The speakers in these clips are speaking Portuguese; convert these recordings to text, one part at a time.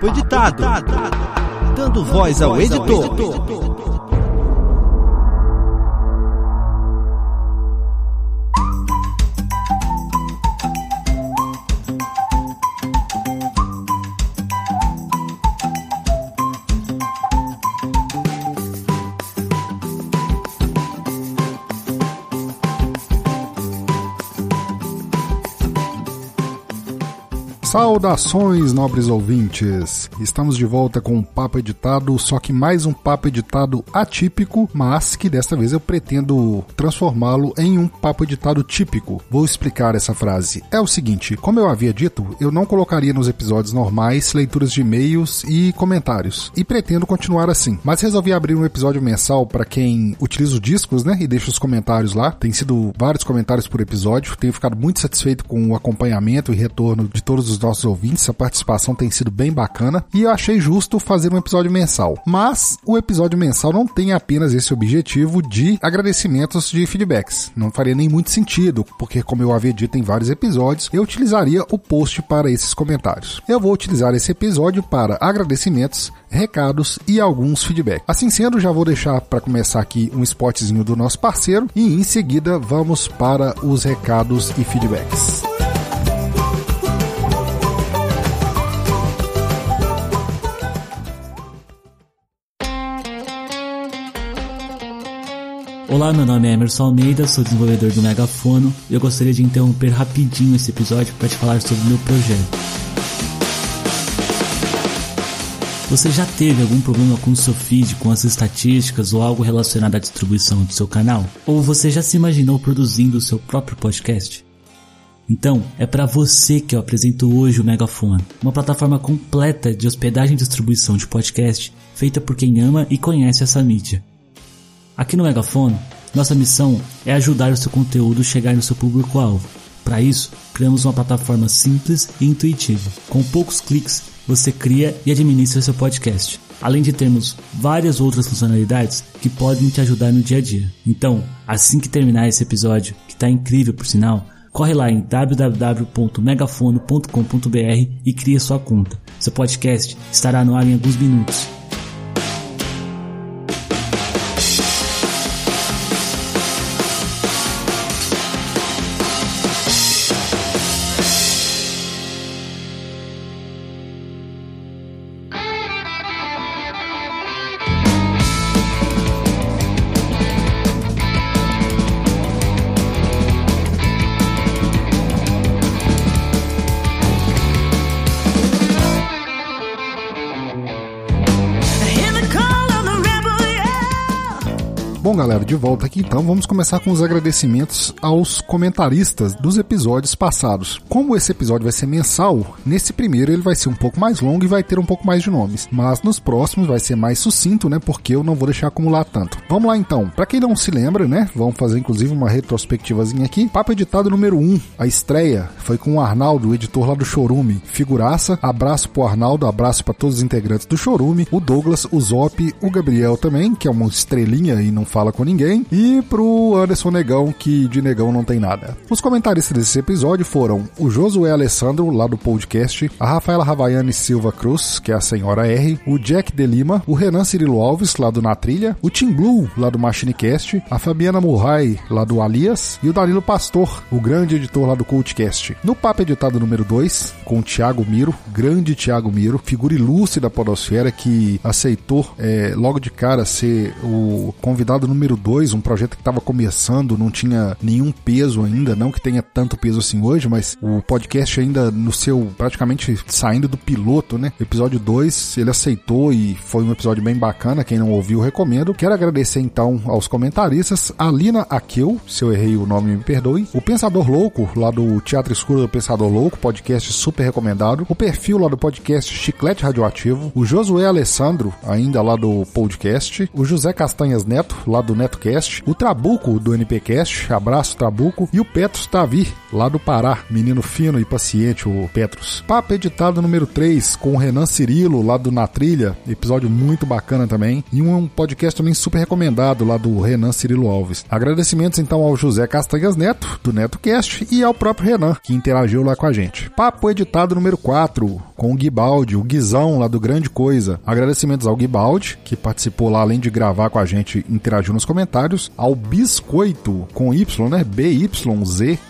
Papo editado. Dando voz ao editor. Saudações, nobres ouvintes! Estamos de volta com um papo editado, só que mais um papo editado atípico, mas que desta vez eu pretendo transformá-lo em um papo editado típico. Vou explicar essa frase. É o seguinte: como eu havia dito, eu não colocaria nos episódios normais leituras de e-mails e comentários, e pretendo continuar assim. Mas resolvi abrir um episódio mensal para quem utiliza os discos, né? E deixa os comentários lá. Tem sido vários comentários por episódio. Tenho ficado muito satisfeito com o acompanhamento e retorno de todos os nossos ouvintes, a participação tem sido bem bacana e eu achei justo fazer um episódio mensal. Mas o episódio mensal não tem apenas esse objetivo de agradecimentos de feedbacks. Não faria nem muito sentido, porque como eu havia dito em vários episódios, eu utilizaria o post para esses comentários. Eu vou utilizar esse episódio para agradecimentos, recados e alguns feedbacks. Assim sendo, já vou deixar para começar aqui um spotzinho do nosso parceiro e em seguida vamos para os recados e feedbacks. Olá, meu nome é Emerson Almeida, sou desenvolvedor do Megafono e eu gostaria de interromper rapidinho esse episódio para te falar sobre o meu projeto. Você já teve algum problema com o seu feed, com as estatísticas ou algo relacionado à distribuição do seu canal? Ou você já se imaginou produzindo o seu próprio podcast? Então, é para você que eu apresento hoje o Megafone, uma plataforma completa de hospedagem e distribuição de podcast feita por quem ama e conhece essa mídia. Aqui no Megafone, nossa missão é ajudar o seu conteúdo a chegar no seu público-alvo. Para isso, criamos uma plataforma simples e intuitiva. Com poucos cliques, você cria e administra seu podcast. Além de termos várias outras funcionalidades que podem te ajudar no dia a dia. Então, assim que terminar esse episódio, que está incrível por sinal, corre lá em www.megafono.com.br e cria sua conta. Seu podcast estará no ar em alguns minutos. Bom, galera, de volta aqui então, vamos começar com os agradecimentos aos comentaristas dos episódios passados. Como esse episódio vai ser mensal, nesse primeiro ele vai ser um pouco mais longo e vai ter um pouco mais de nomes, mas nos próximos vai ser mais sucinto, né? Porque eu não vou deixar acumular tanto. Vamos lá então. Para quem não se lembra, né? Vamos fazer inclusive uma retrospectivazinha aqui. Papo editado número 1, a estreia foi com o Arnaldo, o editor lá do Chorume. Figuraça. Abraço pro Arnaldo, abraço para todos os integrantes do Chorume, o Douglas, o Zop, o Gabriel também, que é uma estrelinha e não fala com ninguém, e pro Anderson Negão, que de negão não tem nada. Os comentaristas desse episódio foram o Josué Alessandro, lá do podcast, a Rafaela Ravaiane Silva Cruz, que é a Senhora R, o Jack de Lima, o Renan Cirilo Alves, lá do Na Trilha, o Tim Blue, lá do Machinecast, a Fabiana Murray, lá do Alias, e o Danilo Pastor, o grande editor lá do Cultcast. No papo editado número 2, com o Thiago Miro, grande Thiago Miro, figura ilustre da podosfera que aceitou é, logo de cara ser o convidado número 2, um projeto que estava começando, não tinha nenhum peso ainda, não que tenha tanto peso assim hoje, mas o podcast ainda no seu praticamente saindo do piloto, né? Episódio 2, ele aceitou e foi um episódio bem bacana, quem não ouviu, recomendo. Quero agradecer então aos comentaristas, a Lina Akeu, se eu errei o nome, me perdoe, o Pensador Louco, lá do Teatro Escuro do Pensador Louco, podcast super recomendado, o perfil lá do podcast Chiclete Radioativo, o Josué Alessandro, ainda lá do podcast, o José Castanhas Neto, lá lá do NetoCast, o Trabuco do NPcast, abraço Trabuco, e o Petros Tavi, lá do Pará, menino fino e paciente, o Petros. Papo editado número 3 com o Renan Cirilo, lá do Na Trilha, episódio muito bacana também, e um podcast também super recomendado lá do Renan Cirilo Alves. Agradecimentos então ao José Castanhas Neto, do NetoCast, e ao próprio Renan, que interagiu lá com a gente. Papo editado número 4 com o Guibaldi, o Guizão lá do Grande Coisa. Agradecimentos ao Guibaldi, que participou lá além de gravar com a gente, interagiu nos comentários, ao Biscoito com Y, né? B-Y-Z-K-O-I-T-U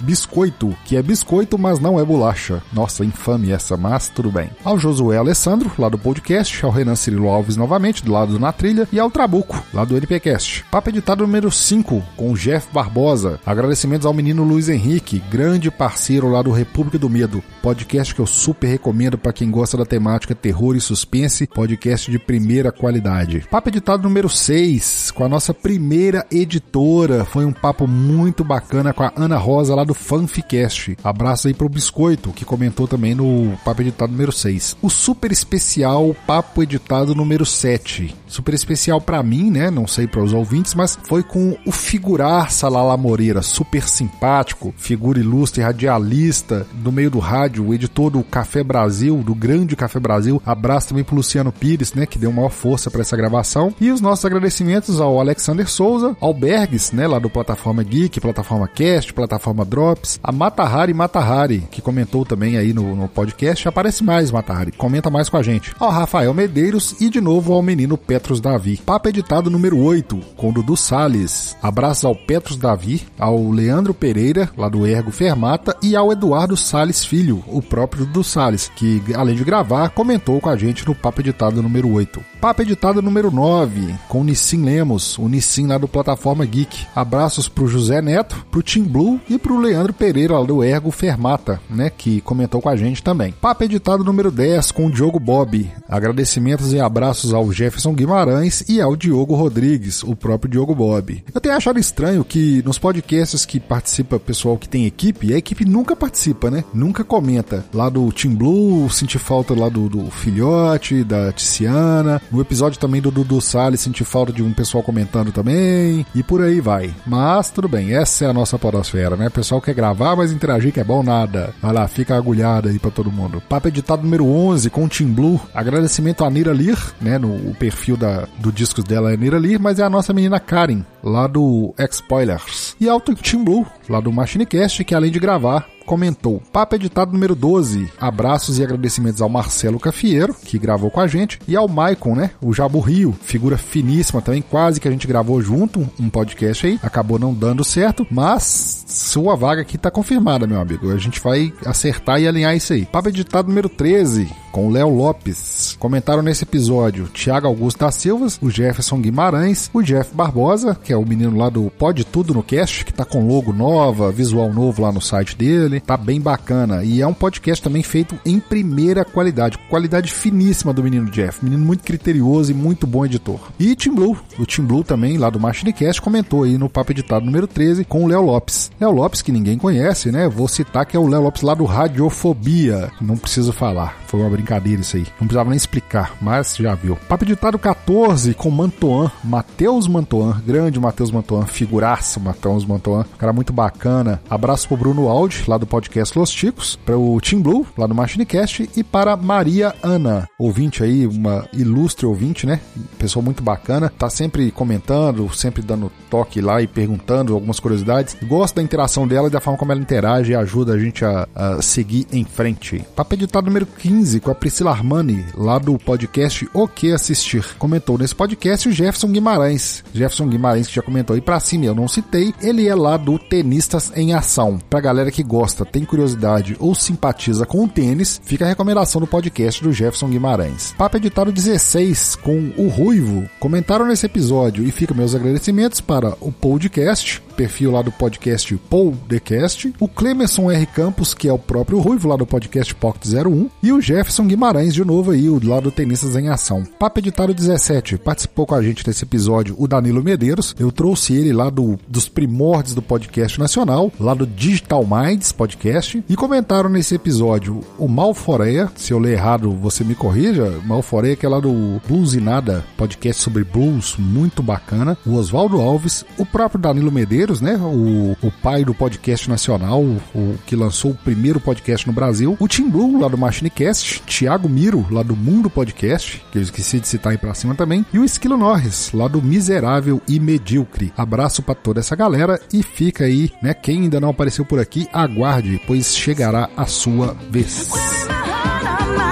biscoito, que é biscoito, mas não é bolacha. Nossa, infame essa, mas tudo bem. Ao Josué Alessandro, lá do podcast, ao Renan Cirilo Alves novamente, do lado do Na Trilha, e ao Trabuco, lá do NPcast. Papo editado número 5, com o Jeff Barbosa. Agradecimentos ao menino Luiz Henrique, grande parceiro lá do República do Medo, podcast que eu super recomendo para quem gosta da temática terror e suspense, podcast de primeira qualidade. Papo editado número 6, com a nossa primeira editora. Foi um papo muito bacana com a Ana Rosa lá do Fanficast. Abraço aí pro Biscoito, que comentou também no Papo Editado número 6. O super especial Papo Editado número 7. Super especial para mim, né? Não sei para os ouvintes, mas foi com o figurar Salala Moreira, super simpático, figura ilustre, radialista, do meio do rádio, o editor do Café Brasil, do grande Café Brasil. Abraço também pro Luciano Pires, né? Que deu maior força para essa gravação. E os nossos agradecimentos ao Alexander Souza, ao Bergs, né? Lá do Plataforma Geek, Plataforma Cast, Plataforma Drops, a Matahari Matahari, que comentou também aí no, no podcast. Aparece mais, Matahari, comenta mais com a gente. Ao Rafael Medeiros e de novo ao menino Petros Davi. Papo editado número 8, com Dudu Salles. Abraços ao Petros Davi, ao Leandro Pereira, lá do Ergo Fermata, e ao Eduardo Salles Filho, o próprio Dudu Salles, que além de gravar, comentou com a gente no Papo editado número 8. Papo editado número 9, com o Nissim Lemos, o Nissim lá do Plataforma Geek. Abraços pro José Neto, pro Tim Blue e pro Leandro Pereira lá do Ergo Fermata, né, que comentou com a gente também. Papo editado número 10, com o Diogo Bob. Agradecimentos e abraços ao Jefferson Guimarães e ao Diogo Rodrigues, o próprio Diogo Bob. Eu tenho achado estranho que nos podcasts que participa pessoal que tem equipe, a equipe nunca participa, né? Nunca comenta. Lá do Team Blue, senti falta lá do, do Filhote, da Tiziana. No episódio também do Dudu Salles, senti falta de um pessoal comentando também. E por aí vai. Mas tudo bem, essa é a nossa podosfera, né? O pessoal quer gravar, mas interagir que é bom nada. Vai lá, fica agulhada aí pra todo mundo. Papo editado número 11 com Team Blue. Agradecimento a Nira Lir, né? No o perfil da, do discos dela é Nira Lir, mas é a nossa menina Karen, lá do X-Spoilers. E ao Team Blue, lá do Machinecast, que além de gravar, comentou. Papo editado número 12. Abraços e agradecimentos ao Marcelo Cafieiro, que gravou com a gente, e ao Maicon, né? O Jabu Rio, figura finíssima também, quase que a gente gravou junto um podcast aí. Acabou não dando certo, mas sua vaga aqui tá confirmada, meu amigo. A gente vai acertar e alinhar isso aí. Papo editado número 13, com o Léo Lopes. Comentaram nesse episódio Tiago Augusto da Silva, o Jefferson Guimarães, o Jeff Barbosa, que é o menino lá do Pode Tudo no Cast, que tá com logo nova, visual novo lá no site dele. Tá bem bacana. E é um podcast também feito em primeira qualidade. Qualidade finíssima do menino Jeff. Menino muito criterioso e muito bom editor. E Tim Blue, o Tim Blue também, lá do Machinecast, comentou aí no papo editado número 13 com o Léo Lopes. Léo Lopes, que ninguém conhece, né? Vou citar que é o Léo Lopes lá do Radiofobia. Não preciso falar. Foi uma brincadeira isso aí. Não precisava nem explicar, mas já viu. Papo editado 14 com Mantoan, Matheus Mantoan, grande Matheus Mantoan, figuraça Matheus Mantoan, cara muito bacana. Abraço pro Bruno Aldi, lá do podcast Los Ticos, para o Tim Blue, lá do Machinecast, e para Maria Ana, ouvinte aí, uma ilustre ouvinte, né? Pessoa muito bacana, tá sempre comentando, sempre dando toque lá e perguntando algumas curiosidades. Gosto da interação dela e da forma como ela interage e ajuda a gente a, a seguir em frente. Papo editado número 15 com a Priscila Armani, lá do podcast O Que Assistir. Comentou nesse podcast o Jefferson Guimarães. Jefferson Guimarães que já comentou aí pra cima, eu não citei. Ele é lá do Tenistas em Ação. Pra galera que gosta, tem curiosidade ou simpatiza com o tênis, fica a recomendação do podcast do Jefferson Guimarães. Papo editado 16 com o Ruivo. Comentaram nesse episódio e fica meus agradecimentos para o podcast, perfil lá do podcast Paul The Cast, o Clemerson R. Campos, que é o próprio Ruivo lá do podcast Pocket 01, e o Jefferson Guimarães de novo aí, o lado Tenistas em Ação. Papo Editado 17, participou com a gente nesse episódio o Danilo Medeiros. Eu trouxe ele lá do, dos primórdios do podcast nacional, lá do Digital Minds Podcast. E comentaram nesse episódio o Malforeia, se eu ler errado você me corrija, Malforeia que é lá do Blues e Nada, podcast sobre blues, muito bacana. O Oswaldo Alves, o próprio Danilo Medeiros, né? O, o pai do podcast nacional, o que lançou o primeiro podcast no Brasil. O Tim Blue, lá do Machinecast. Thiago Miro, lá do Mundo Podcast, que eu esqueci de citar aí pra cima também. E o Esquilo Norris, lá do Miserável e Medíocre. Abraço para toda essa galera e fica aí, né? Quem ainda não apareceu por aqui, aguarde, pois chegará a sua vez.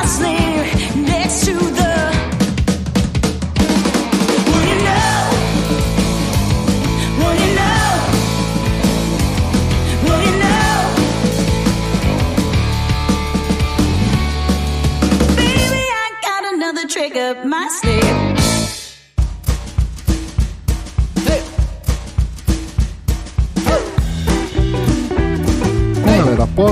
trick up my sleeve.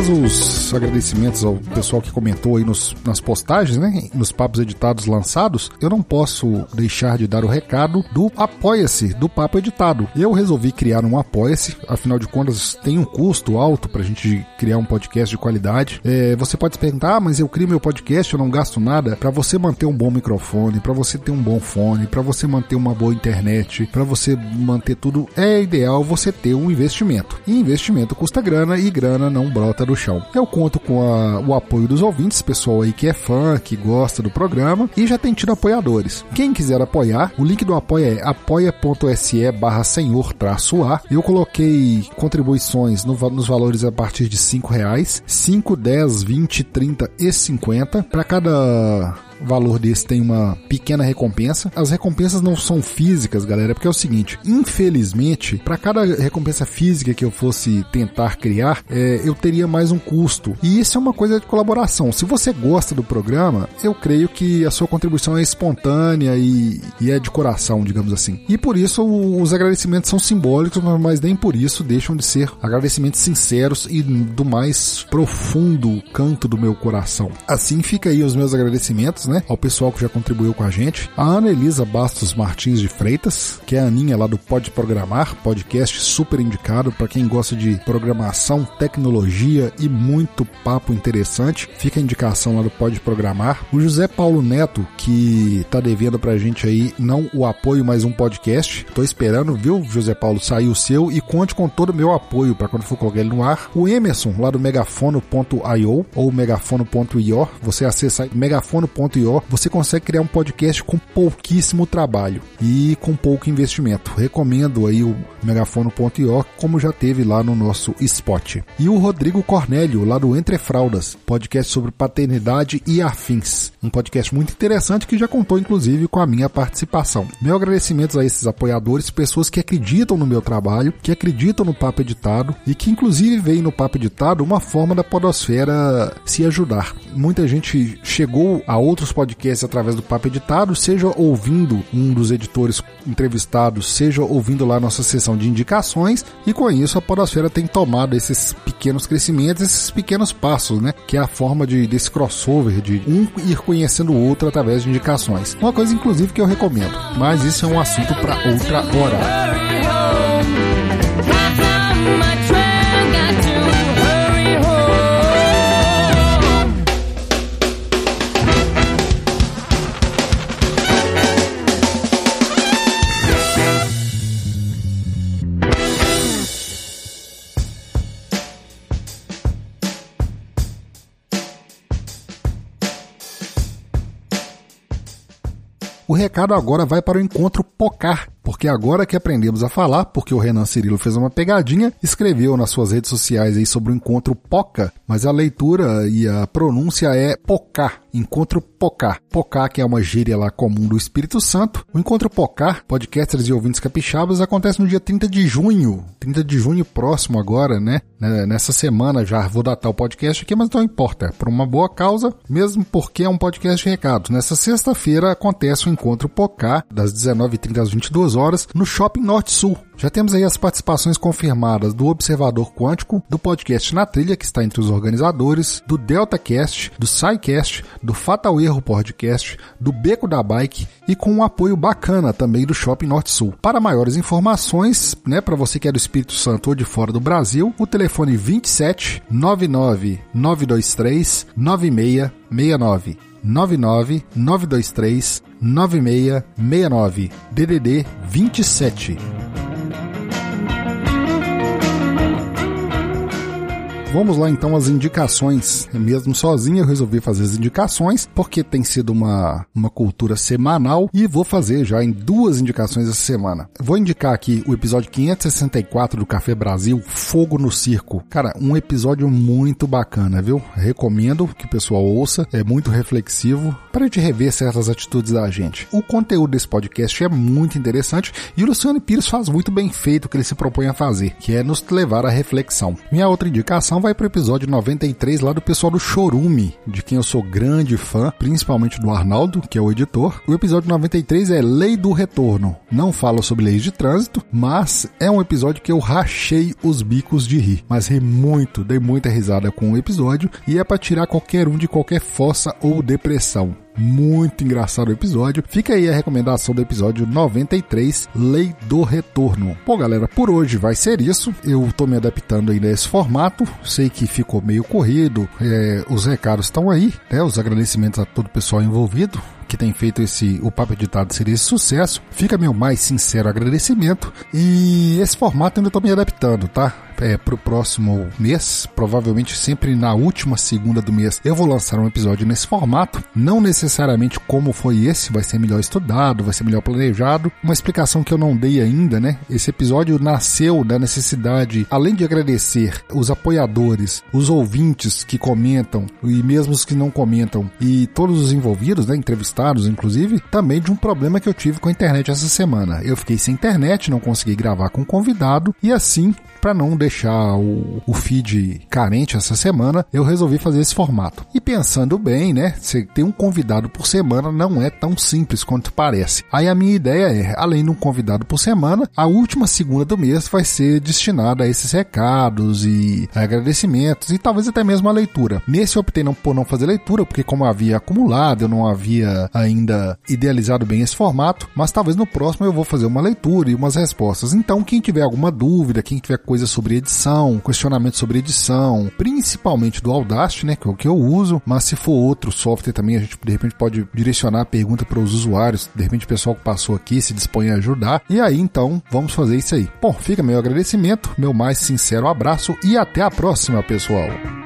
Após os agradecimentos ao pessoal que comentou aí nos, nas postagens, né, nos papos editados lançados, eu não posso deixar de dar o recado do Apoia-se, do Papo Editado. Eu resolvi criar um Apoia-se, afinal de contas tem um custo alto pra gente criar um podcast de qualidade. É, você pode se perguntar, ah, mas eu crio meu podcast, eu não gasto nada. Para você manter um bom microfone, para você ter um bom fone, para você manter uma boa internet, para você manter tudo, é ideal você ter um investimento. E investimento custa grana e grana não brota brota do chão. Eu conto com a, o apoio dos ouvintes, pessoal aí que é fã, que gosta do programa e já tem tido apoiadores. Quem quiser apoiar, o link do apoia é apoia.se barra senhor traço A. Eu coloquei contribuições no, nos valores a partir de 5 reais, 5, 10, 20, 30 e 50. Para cada valor desse tem uma pequena recompensa. As recompensas não são físicas, galera, porque é o seguinte: infelizmente, para cada recompensa física que eu fosse tentar criar, é, eu teria mais um custo. E isso é uma coisa de colaboração. Se você gosta do programa, eu creio que a sua contribuição é espontânea e, e é de coração, digamos assim. E por isso os agradecimentos são simbólicos, mas nem por isso deixam de ser agradecimentos sinceros e do mais profundo canto do meu coração. Assim fica aí os meus agradecimentos, né? Ao pessoal que já contribuiu com a gente. A Ana Elisa Bastos Martins de Freitas, que é a Aninha lá do Pode Programar, podcast super indicado para quem gosta de programação, tecnologia e muito papo interessante. Fica a indicação lá do Pode Programar. O José Paulo Neto, que tá devendo pra gente aí não o apoio, mas um podcast. Tô esperando, viu, José Paulo, sair o seu e conte com todo o meu apoio para quando for colocar ele no ar. O Emerson, lá do megafono.io ou megafono.io, você acessa megafono.io você consegue criar um podcast com pouquíssimo trabalho e com pouco investimento. Recomendo aí o megafono.io, como já teve lá no nosso spot. E o Rodrigo Cornélio, lá do Entre Fraldas, podcast sobre paternidade e afins. Um podcast muito interessante que já contou inclusive com a minha participação. Meu agradecimentos a esses apoiadores, pessoas que acreditam no meu trabalho, que acreditam no Papo Editado e que inclusive veem no Papo Editado uma forma da podosfera se ajudar. Muita gente chegou a outros outros podcasts através do Papo Editado, seja ouvindo um dos editores entrevistados, seja ouvindo lá nossa sessão de indicações, e com isso a Podosfera tem tomado esses pequenos crescimentos, esses pequenos passos, né? Que é a forma de, desse crossover, de um ir conhecendo o outro através de indicações. Uma coisa, inclusive, que eu recomendo, mas isso é um assunto para outra hora. O recado agora vai para o encontro Pocar, porque agora que aprendemos a falar, porque o Renan Cirilo fez uma pegadinha, escreveu nas suas redes sociais aí sobre o encontro Poca, mas a leitura e a pronúncia é Pocá, encontro Pocá. Pocá, que é uma gíria lá comum do Espírito Santo. O encontro Pocá, podcasters e ouvintes capixabas, acontece no dia 30 de junho, 30 de junho próximo agora, né? né? Nessa semana já vou datar o podcast aqui, mas não importa, por uma boa causa, mesmo porque é um podcast de recados. Nessa sexta-feira acontece o encontro Pocá, das 19h30 às 22 22 horas, no Shopping Norte Sul. Já temos aí as participações confirmadas do Observador Quântico, do podcast Na Trilha, que está entre os organizadores, do DeltaCast, do SciCast, do Fatal Erro Podcast, do Beco da Bike e com um apoio bacana também do Shopping Norte Sul. Para maiores informações, né, para você que é do Espírito Santo ou de fora do Brasil, o telefone 27 99 923 9669. 99 923 9669 DDD 27. Vamos lá então as indicações. Mesmo sozinho eu resolvi fazer as indicações porque tem sido uma, uma cultura semanal e vou fazer já em duas indicações essa semana. Vou indicar aqui o episódio 564 do Café Brasil, Fogo no Circo. Cara, um episódio muito bacana, viu? Recomendo que o pessoal ouça, é muito reflexivo para gente rever certas atitudes da gente. O conteúdo desse podcast é muito interessante e o Luciano Pires faz muito bem feito o que ele se propõe a fazer, que é nos levar à reflexão. Minha outra indicação vai para o episódio 93 lá do pessoal do Chorume, de quem eu sou grande fã, principalmente do Arnaldo, que é o editor. O episódio 93 é Lei do Retorno. Não fala sobre leis de trânsito, mas é um episódio que eu rachei os bicos de rir. Mas ri muito, dei muita risada com o episódio e é para tirar qualquer um de qualquer fossa ou depressão. Muito engraçado o episódio. Fica aí a recomendação do episódio 93, Lei do Retorno. Bom, galera, por hoje vai ser isso. Eu tô me adaptando ainda a esse formato. Sei que ficou meio corrido. É, os recados estão aí, né? Os agradecimentos a todo o pessoal envolvido que tem feito esse o papo editado ser esse sucesso. Fica meu mais sincero agradecimento e esse formato ainda estou me adaptando, tá? É, pro próximo mês, provavelmente sempre na última segunda do mês, eu vou lançar um episódio nesse formato. Não necessariamente como foi esse, vai ser melhor estudado, vai ser melhor planejado. Uma explicação que eu não dei ainda, né? Esse episódio nasceu da necessidade, além de agradecer os apoiadores, os ouvintes que comentam e mesmo os que não comentam e todos os envolvidos, né? Entrevistados entrevistados, inclusive, também de um problema que eu tive com a internet essa semana. Eu fiquei sem internet, não consegui gravar com o convidado e assim para não deixar o, o, feed carente essa semana, eu resolvi fazer esse formato. E pensando bem, né? Você ter um convidado por semana não é tão simples quanto parece. Aí a minha ideia é, além de um convidado por semana, a última segunda do mês vai ser destinada a esses recados e agradecimentos e talvez até mesmo a leitura. Nesse eu optei não, por não fazer leitura, porque como havia acumulado, eu não havia ainda idealizado bem esse formato, mas talvez no próximo eu vou fazer uma leitura e umas respostas. Então, quem tiver alguma dúvida, quem tiver coisa sobre edição, questionamento sobre edição, principalmente do Audacity, né, que é o que eu uso, mas se for outro software também, a gente de repente pode direcionar a pergunta para os usuários, de repente o pessoal que passou aqui se dispõe a ajudar. E aí, então, vamos fazer isso aí. Bom, fica meu agradecimento, meu mais sincero abraço e até a próxima, pessoal.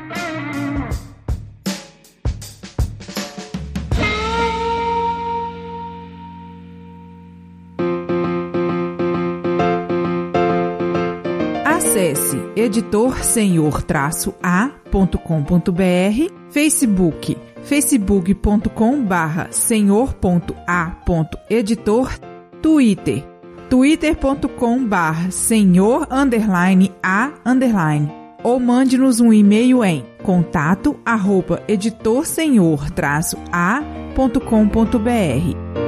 editorsenhor-a.com.br, Facebook, facebook.com barra senhor.a.editor, Twitter, twitter.com barra senhor underline a underline ou mande-nos um e-mail em contato arroba editorsenhor-a.com.br.